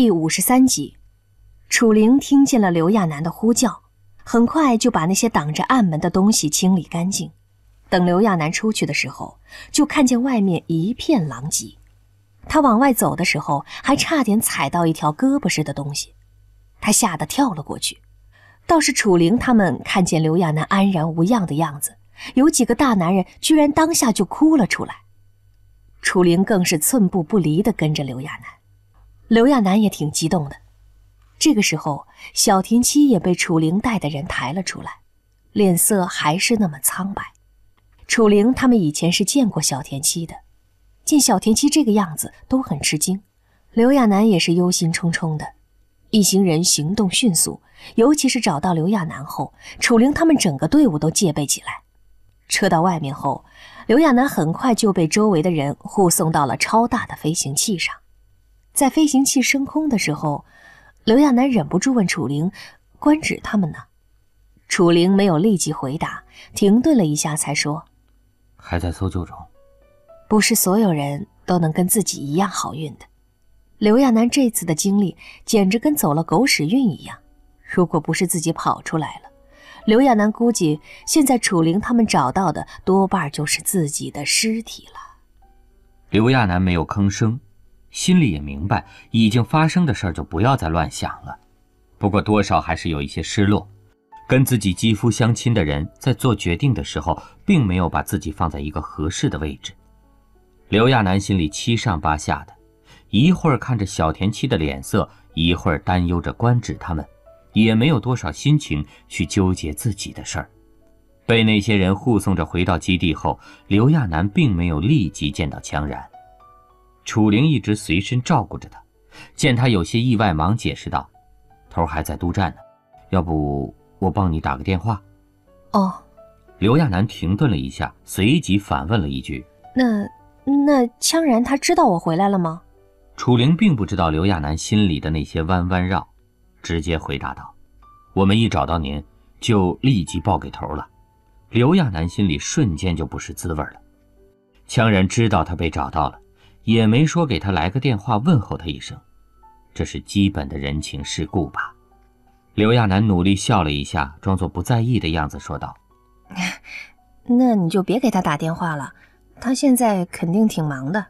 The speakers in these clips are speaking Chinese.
第五十三集，楚灵听见了刘亚楠的呼叫，很快就把那些挡着暗门的东西清理干净。等刘亚楠出去的时候，就看见外面一片狼藉。他往外走的时候，还差点踩到一条胳膊似的东西，他吓得跳了过去。倒是楚灵他们看见刘亚楠安然无恙的样子，有几个大男人居然当下就哭了出来。楚灵更是寸步不离地跟着刘亚楠。刘亚楠也挺激动的。这个时候，小田七也被楚灵带的人抬了出来，脸色还是那么苍白。楚灵他们以前是见过小田七的，见小田七这个样子都很吃惊。刘亚楠也是忧心忡忡的。一行人行动迅速，尤其是找到刘亚楠后，楚灵他们整个队伍都戒备起来。车到外面后，刘亚楠很快就被周围的人护送到了超大的飞行器上。在飞行器升空的时候，刘亚楠忍不住问楚灵：“官职他们呢？”楚灵没有立即回答，停顿了一下，才说：“还在搜救中。不是所有人都能跟自己一样好运的。刘亚楠这次的经历简直跟走了狗屎运一样。如果不是自己跑出来了，刘亚楠估计现在楚灵他们找到的多半就是自己的尸体了。”刘亚楠没有吭声。心里也明白，已经发生的事儿就不要再乱想了。不过多少还是有一些失落。跟自己肌肤相亲的人在做决定的时候，并没有把自己放在一个合适的位置。刘亚楠心里七上八下的，一会儿看着小田七的脸色，一会儿担忧着官职他们，也没有多少心情去纠结自己的事儿。被那些人护送着回到基地后，刘亚楠并没有立即见到羌然。楚灵一直随身照顾着他，见他有些意外，忙解释道：“头还在督战呢，要不我帮你打个电话？”哦。刘亚楠停顿了一下，随即反问了一句：“那那羌然他知道我回来了吗？”楚灵并不知道刘亚楠心里的那些弯弯绕，直接回答道：“我们一找到您，就立即报给头了。”刘亚楠心里瞬间就不是滋味了。羌然知道他被找到了。也没说给他来个电话问候他一声，这是基本的人情世故吧？刘亚楠努力笑了一下，装作不在意的样子说道：“那你就别给他打电话了，他现在肯定挺忙的。”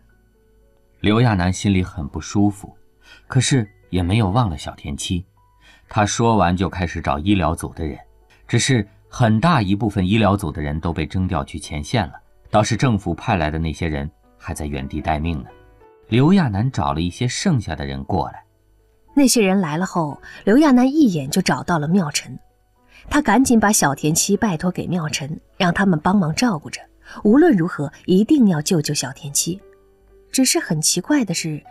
刘亚楠心里很不舒服，可是也没有忘了小田七。他说完就开始找医疗组的人，只是很大一部分医疗组的人都被征调去前线了，倒是政府派来的那些人。还在原地待命呢。刘亚楠找了一些剩下的人过来。那些人来了后，刘亚楠一眼就找到了妙晨，他赶紧把小田七拜托给妙晨，让他们帮忙照顾着。无论如何，一定要救救小田七。只是很奇怪的是，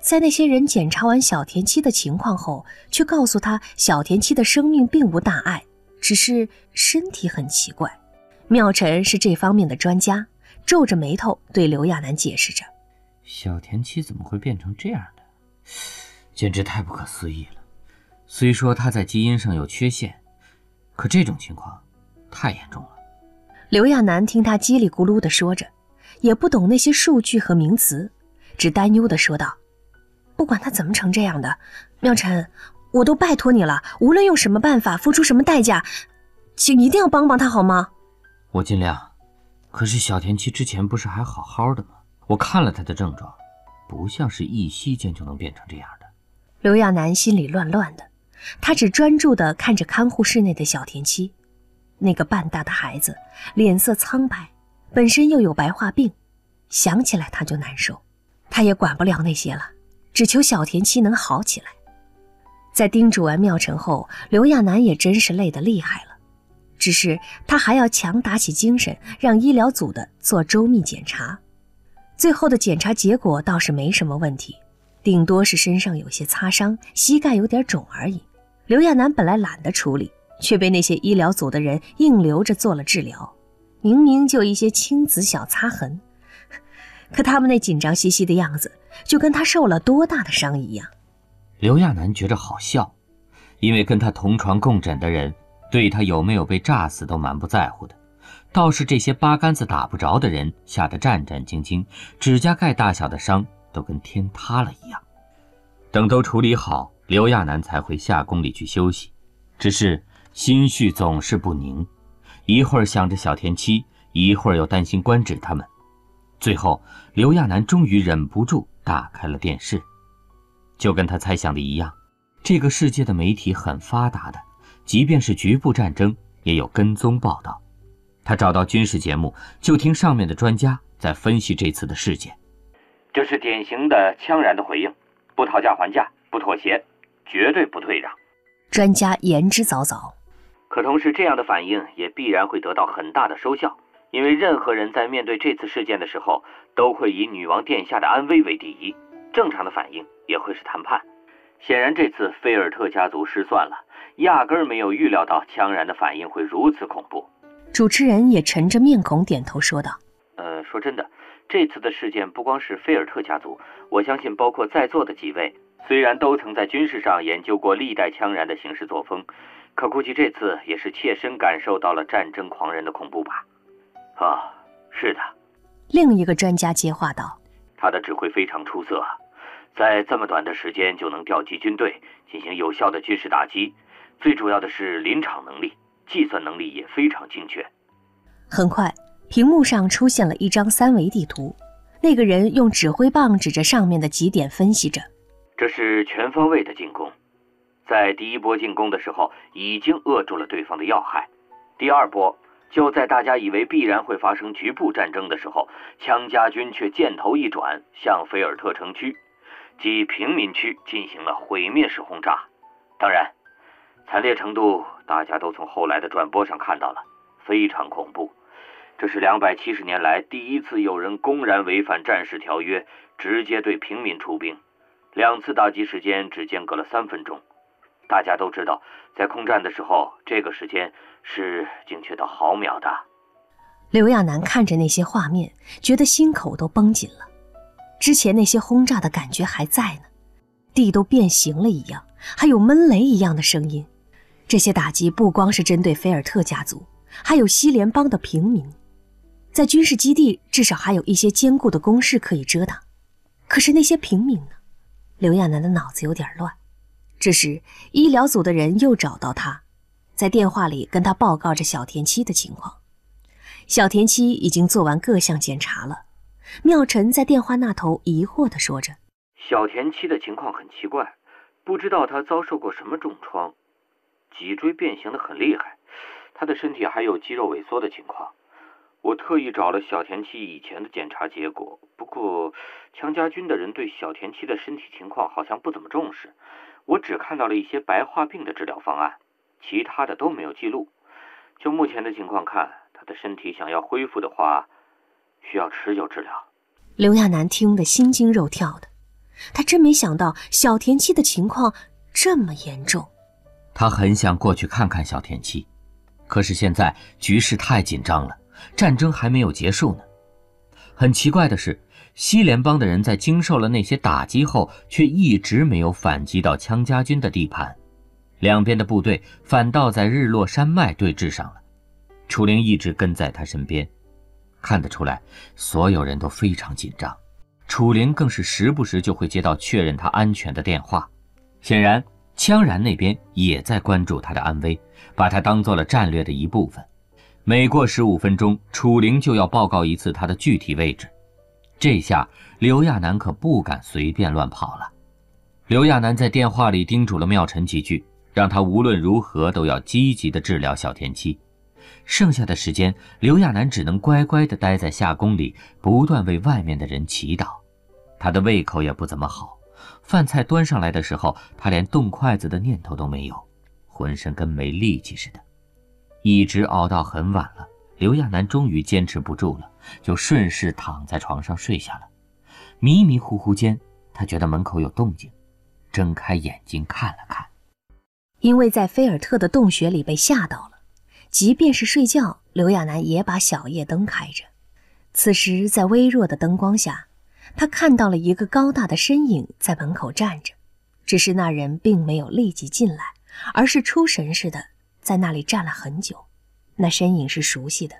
在那些人检查完小田七的情况后，却告诉他小田七的生命并无大碍，只是身体很奇怪。妙晨是这方面的专家。皱着眉头对刘亚楠解释着：“小田七怎么会变成这样的？简直太不可思议了！虽说他在基因上有缺陷，可这种情况太严重了。”刘亚楠听他叽里咕噜地说着，也不懂那些数据和名词，只担忧地说道：“不管他怎么成这样的，妙晨，我都拜托你了，无论用什么办法，付出什么代价，请一定要帮帮他好吗？”我尽量。可是小田七之前不是还好好的吗？我看了他的症状，不像是一夕间就能变成这样的。刘亚楠心里乱乱的，他只专注地看着看护室内的小田七，那个半大的孩子，脸色苍白，本身又有白化病，想起来他就难受。他也管不了那些了，只求小田七能好起来。在叮嘱完妙晨后，刘亚楠也真是累得厉害了。只是他还要强打起精神，让医疗组的做周密检查。最后的检查结果倒是没什么问题，顶多是身上有些擦伤，膝盖有点肿而已。刘亚楠本来懒得处理，却被那些医疗组的人硬留着做了治疗。明明就一些青紫小擦痕，可他们那紧张兮兮的样子，就跟他受了多大的伤一样。刘亚楠觉着好笑，因为跟他同床共枕的人。对他有没有被炸死都蛮不在乎的，倒是这些八竿子打不着的人吓得战战兢兢，指甲盖大小的伤都跟天塌了一样。等都处理好，刘亚楠才回下宫里去休息。只是心绪总是不宁，一会儿想着小田七，一会儿又担心官职他们。最后，刘亚楠终于忍不住打开了电视。就跟他猜想的一样，这个世界的媒体很发达的，即便是局部战争，也有跟踪报道。他找到军事节目，就听上面的专家在分析这次的事件。这是典型的枪然的回应，不讨价还价，不妥协，绝对不退让。专家言之凿凿。可同时，这样的反应也必然会得到很大的收效，因为任何人在面对这次事件的时候，都会以女王殿下的安危为第一。正常的反应也会是谈判。显然，这次菲尔特家族失算了，压根儿没有预料到枪然的反应会如此恐怖。主持人也沉着面孔点头说道：“呃，说真的，这次的事件不光是菲尔特家族，我相信包括在座的几位，虽然都曾在军事上研究过历代枪然的行事作风，可估计这次也是切身感受到了战争狂人的恐怖吧？啊，是的。”另一个专家接话道：“他的指挥非常出色，在这么短的时间就能调集军队进行有效的军事打击，最主要的是临场能力。”计算能力也非常精确。很快，屏幕上出现了一张三维地图。那个人用指挥棒指着上面的几点，分析着：“这是全方位的进攻，在第一波进攻的时候已经扼住了对方的要害。第二波，就在大家以为必然会发生局部战争的时候，枪家军却箭头一转，向菲尔特城区及平民区进行了毁灭式轰炸。当然。”惨烈程度，大家都从后来的转播上看到了，非常恐怖。这是两百七十年来第一次有人公然违反战事条约，直接对平民出兵。两次打击时间只间隔了三分钟。大家都知道，在空战的时候，这个时间是精确到毫秒的。刘亚楠看着那些画面，觉得心口都绷紧了。之前那些轰炸的感觉还在呢，地都变形了一样，还有闷雷一样的声音。这些打击不光是针对菲尔特家族，还有西联邦的平民。在军事基地，至少还有一些坚固的工事可以遮挡。可是那些平民呢？刘亚楠的脑子有点乱。这时，医疗组的人又找到他，在电话里跟他报告着小田七的情况。小田七已经做完各项检查了。妙晨在电话那头疑惑地说着：“小田七的情况很奇怪，不知道他遭受过什么重创。”脊椎变形的很厉害，他的身体还有肌肉萎缩的情况。我特意找了小田七以前的检查结果，不过羌家军的人对小田七的身体情况好像不怎么重视。我只看到了一些白化病的治疗方案，其他的都没有记录。就目前的情况看，他的身体想要恢复的话，需要持久治疗。刘亚楠听得心惊肉跳的，他真没想到小田七的情况这么严重。他很想过去看看小田七，可是现在局势太紧张了，战争还没有结束呢。很奇怪的是，西联邦的人在经受了那些打击后，却一直没有反击到羌家军的地盘，两边的部队反倒在日落山脉对峙上了。楚灵一直跟在他身边，看得出来，所有人都非常紧张。楚灵更是时不时就会接到确认他安全的电话，显然。羌然那边也在关注他的安危，把他当做了战略的一部分。每过十五分钟，楚灵就要报告一次他的具体位置。这下刘亚楠可不敢随便乱跑了。刘亚楠在电话里叮嘱了妙晨几句，让他无论如何都要积极的治疗小田七。剩下的时间，刘亚楠只能乖乖的待在夏宫里，不断为外面的人祈祷。他的胃口也不怎么好。饭菜端上来的时候，他连动筷子的念头都没有，浑身跟没力气似的。一直熬到很晚了，刘亚楠终于坚持不住了，就顺势躺在床上睡下了。迷迷糊糊间，他觉得门口有动静，睁开眼睛看了看。因为在菲尔特的洞穴里被吓到了，即便是睡觉，刘亚楠也把小夜灯开着。此时，在微弱的灯光下。他看到了一个高大的身影在门口站着，只是那人并没有立即进来，而是出神似的在那里站了很久。那身影是熟悉的，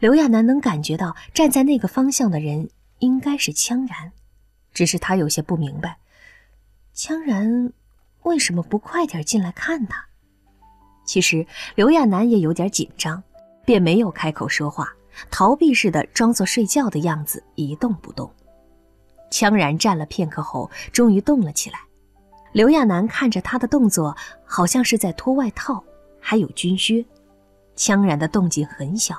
刘亚楠能感觉到站在那个方向的人应该是羌然，只是他有些不明白，羌然为什么不快点进来看他？其实刘亚楠也有点紧张，便没有开口说话，逃避似的装作睡觉的样子，一动不动。羌然站了片刻后，终于动了起来。刘亚楠看着他的动作，好像是在脱外套，还有军靴。羌然的动静很小，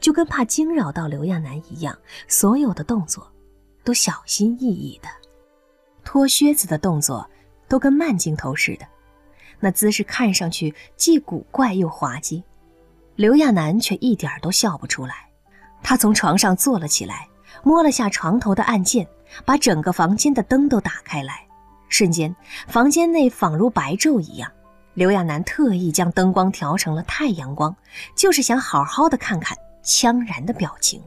就跟怕惊扰到刘亚楠一样，所有的动作都小心翼翼的。脱靴子的动作都跟慢镜头似的，那姿势看上去既古怪又滑稽。刘亚楠却一点都笑不出来。他从床上坐了起来，摸了下床头的按键，把整个房间的灯都打开来。瞬间，房间内仿如白昼一样。刘亚楠特意将灯光调成了太阳光，就是想好好的看看羌然的表情。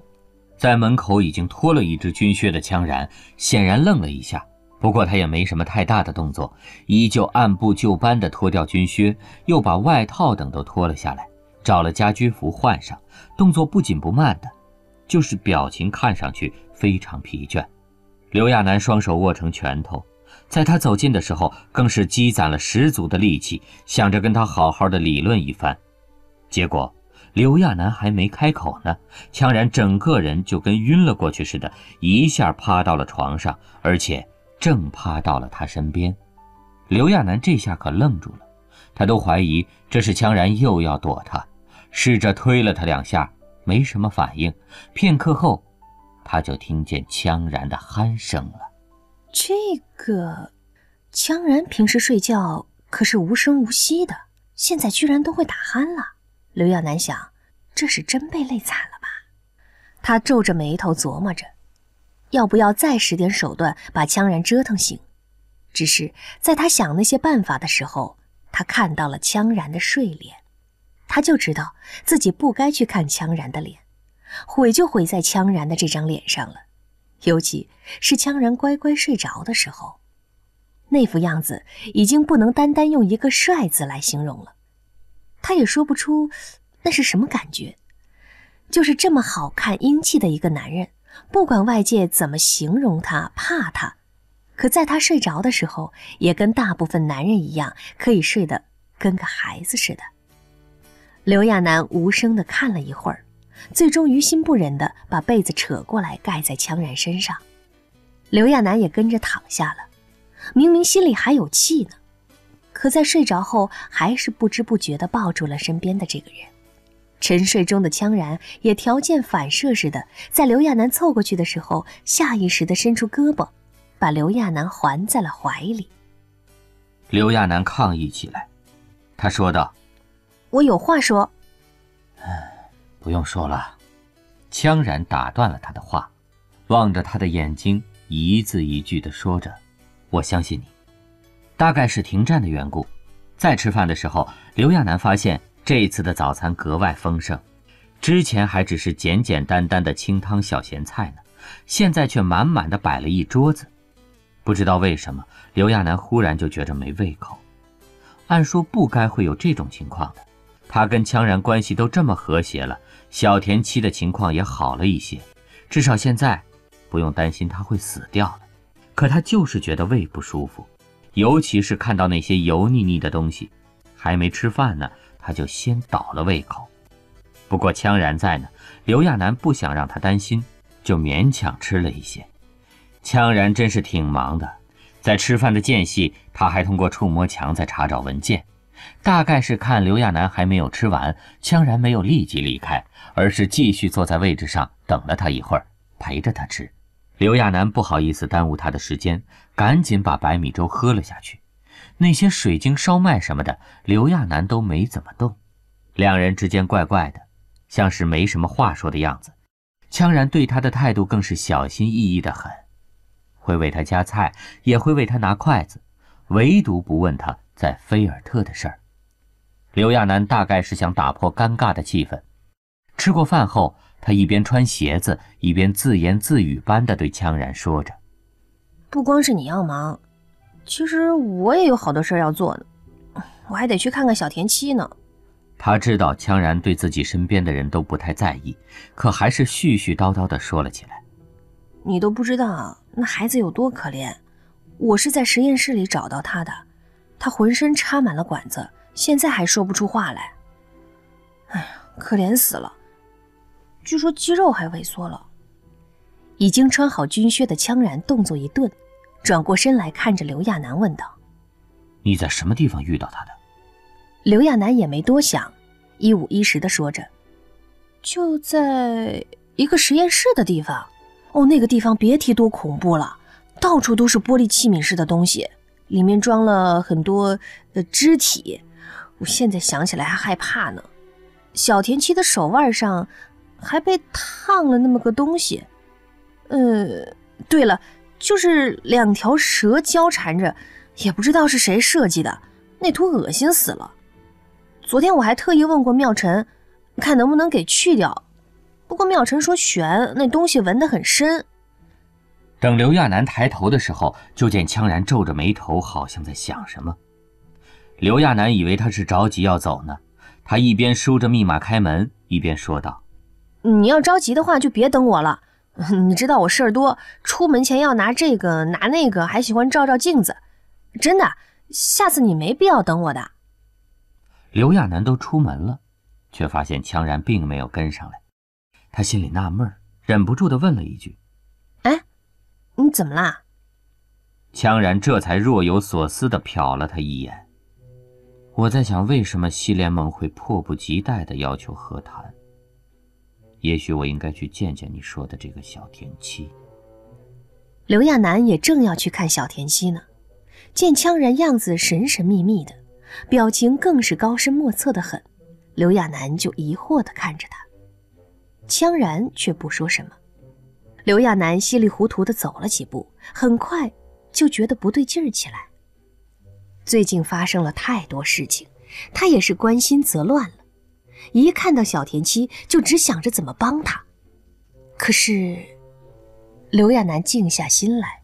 在门口已经脱了一只军靴的羌然显然愣了一下。不过他也没什么太大的动作，依旧按部就班的脱掉军靴，又把外套等都脱了下来，找了家居服换上，动作不紧不慢的，就是表情看上去非常疲倦。刘亚楠双手握成拳头，在他走近的时候，更是积攒了十足的力气，想着跟他好好的理论一番。结果刘亚楠还没开口呢，羌然整个人就跟晕了过去似的，一下趴到了床上，而且。正趴到了他身边，刘亚楠这下可愣住了，他都怀疑这是羌然又要躲他，试着推了他两下，没什么反应。片刻后，他就听见羌然的鼾声了。这个，羌然平时睡觉可是无声无息的，现在居然都会打鼾了。刘亚楠想，这是真被累惨了吧？他皱着眉头琢磨着。要不要再使点手段把羌然折腾醒？只是在他想那些办法的时候，他看到了羌然的睡脸，他就知道自己不该去看羌然的脸，毁就毁在羌然的这张脸上了。尤其是羌然乖乖睡着的时候，那副样子已经不能单单用一个“帅”字来形容了，他也说不出那是什么感觉，就是这么好看英气的一个男人。不管外界怎么形容他，怕他，可在他睡着的时候，也跟大部分男人一样，可以睡得跟个孩子似的。刘亚楠无声地看了一会儿，最终于心不忍地把被子扯过来盖在羌然身上。刘亚楠也跟着躺下了，明明心里还有气呢，可在睡着后，还是不知不觉地抱住了身边的这个人。沉睡中的羌然也条件反射似的，在刘亚楠凑过去的时候，下意识地伸出胳膊，把刘亚楠环在了怀里。刘亚楠抗议起来，他说道：“我有话说。”“不用说了。”羌然打断了他的话，望着他的眼睛，一字一句地说着：“我相信你。”大概是停战的缘故，在吃饭的时候，刘亚楠发现。这一次的早餐格外丰盛，之前还只是简简单单的清汤小咸菜呢，现在却满满的摆了一桌子。不知道为什么，刘亚楠忽然就觉着没胃口。按说不该会有这种情况的，他跟羌然关系都这么和谐了，小田七的情况也好了一些，至少现在不用担心他会死掉了。可他就是觉得胃不舒服，尤其是看到那些油腻腻的东西，还没吃饭呢。他就先倒了胃口，不过羌然在呢，刘亚楠不想让他担心，就勉强吃了一些。羌然真是挺忙的，在吃饭的间隙，他还通过触摸墙在查找文件，大概是看刘亚楠还没有吃完，羌然没有立即离开，而是继续坐在位置上等了他一会儿，陪着他吃。刘亚楠不好意思耽误他的时间，赶紧把白米粥喝了下去。那些水晶烧麦什么的，刘亚楠都没怎么动。两人之间怪怪的，像是没什么话说的样子。羌然对他的态度更是小心翼翼的很，会为他夹菜，也会为他拿筷子，唯独不问他在菲尔特的事儿。刘亚楠大概是想打破尴尬的气氛。吃过饭后，他一边穿鞋子，一边自言自语般的对羌然说着：“不光是你要忙。”其实我也有好多事儿要做呢，我还得去看看小田七呢。他知道羌然对自己身边的人都不太在意，可还是絮絮叨叨的说了起来：“你都不知道那孩子有多可怜，我是在实验室里找到他的，他浑身插满了管子，现在还说不出话来。哎呀，可怜死了！据说肌肉还萎缩了。已经穿好军靴的羌然动作一顿，转过身来看着刘亚楠问道：“你在什么地方遇到他的？”刘亚楠也没多想，一五一十的说着：“就在一个实验室的地方。哦，那个地方别提多恐怖了，到处都是玻璃器皿似的东西，里面装了很多的肢体。我现在想起来还害怕呢。小田七的手腕上还被烫了那么个东西。”呃，对了，就是两条蛇交缠着，也不知道是谁设计的，那图恶心死了。昨天我还特意问过妙晨，看能不能给去掉，不过妙晨说悬，那东西纹得很深。等刘亚楠抬头的时候，就见羌然皱着眉头，好像在想什么。刘亚楠以为他是着急要走呢，他一边输着密码开门，一边说道：“你要着急的话，就别等我了。”你知道我事儿多，出门前要拿这个拿那个，还喜欢照照镜子。真的，下次你没必要等我的。刘亚楠都出门了，却发现羌然并没有跟上来，他心里纳闷，忍不住的问了一句：“哎，你怎么啦？”羌然这才若有所思地瞟了他一眼。我在想，为什么西联盟会迫不及待的要求和谈？也许我应该去见见你说的这个小田七。刘亚楠也正要去看小田七呢，见羌然样子神神秘秘的，表情更是高深莫测的很，刘亚楠就疑惑的看着他，羌然却不说什么。刘亚楠稀里糊涂的走了几步，很快就觉得不对劲儿起来。最近发生了太多事情，他也是关心则乱了。一看到小田七，就只想着怎么帮他。可是，刘亚楠静下心来，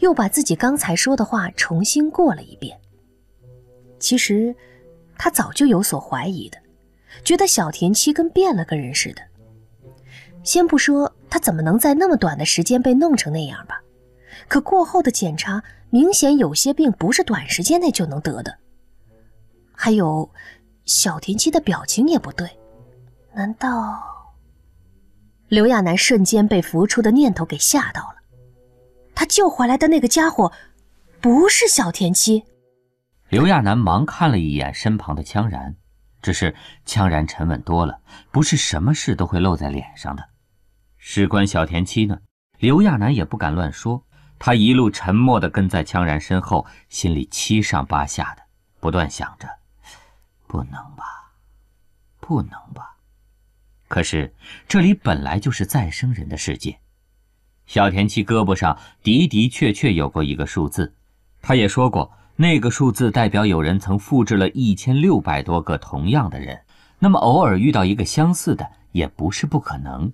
又把自己刚才说的话重新过了一遍。其实，他早就有所怀疑的，觉得小田七跟变了个人似的。先不说他怎么能在那么短的时间被弄成那样吧，可过后的检查明显有些病不是短时间内就能得的。还有。小田七的表情也不对，难道？刘亚楠瞬间被浮出的念头给吓到了。他救回来的那个家伙，不是小田七。刘亚楠忙看了一眼身旁的羌然，只是羌然沉稳多了，不是什么事都会露在脸上的。事关小田七呢，刘亚楠也不敢乱说。他一路沉默地跟在羌然身后，心里七上八下的，不断想着。不能吧，不能吧！可是这里本来就是再生人的世界。小田七胳膊上的的确确有过一个数字，他也说过，那个数字代表有人曾复制了一千六百多个同样的人。那么偶尔遇到一个相似的，也不是不可能。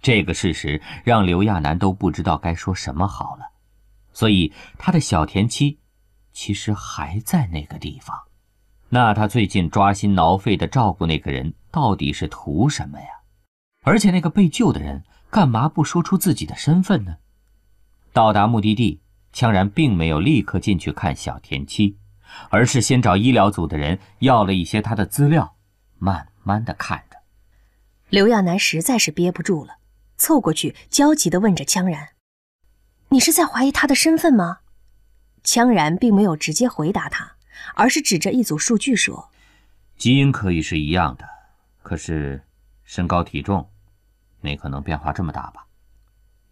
这个事实让刘亚楠都不知道该说什么好了。所以他的小田七，其实还在那个地方。那他最近抓心挠肺的照顾那个人，到底是图什么呀？而且那个被救的人干嘛不说出自己的身份呢？到达目的地，羌然并没有立刻进去看小田七，而是先找医疗组的人要了一些他的资料，慢慢的看着。刘亚楠实在是憋不住了，凑过去焦急的问着羌然：“你是在怀疑他的身份吗？”羌然并没有直接回答他。而是指着一组数据说：“基因可以是一样的，可是身高体重，没可能变化这么大吧？”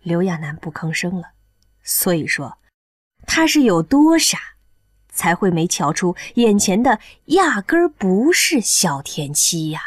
刘亚楠不吭声了。所以说，他是有多傻，才会没瞧出眼前的压根儿不是小田七呀？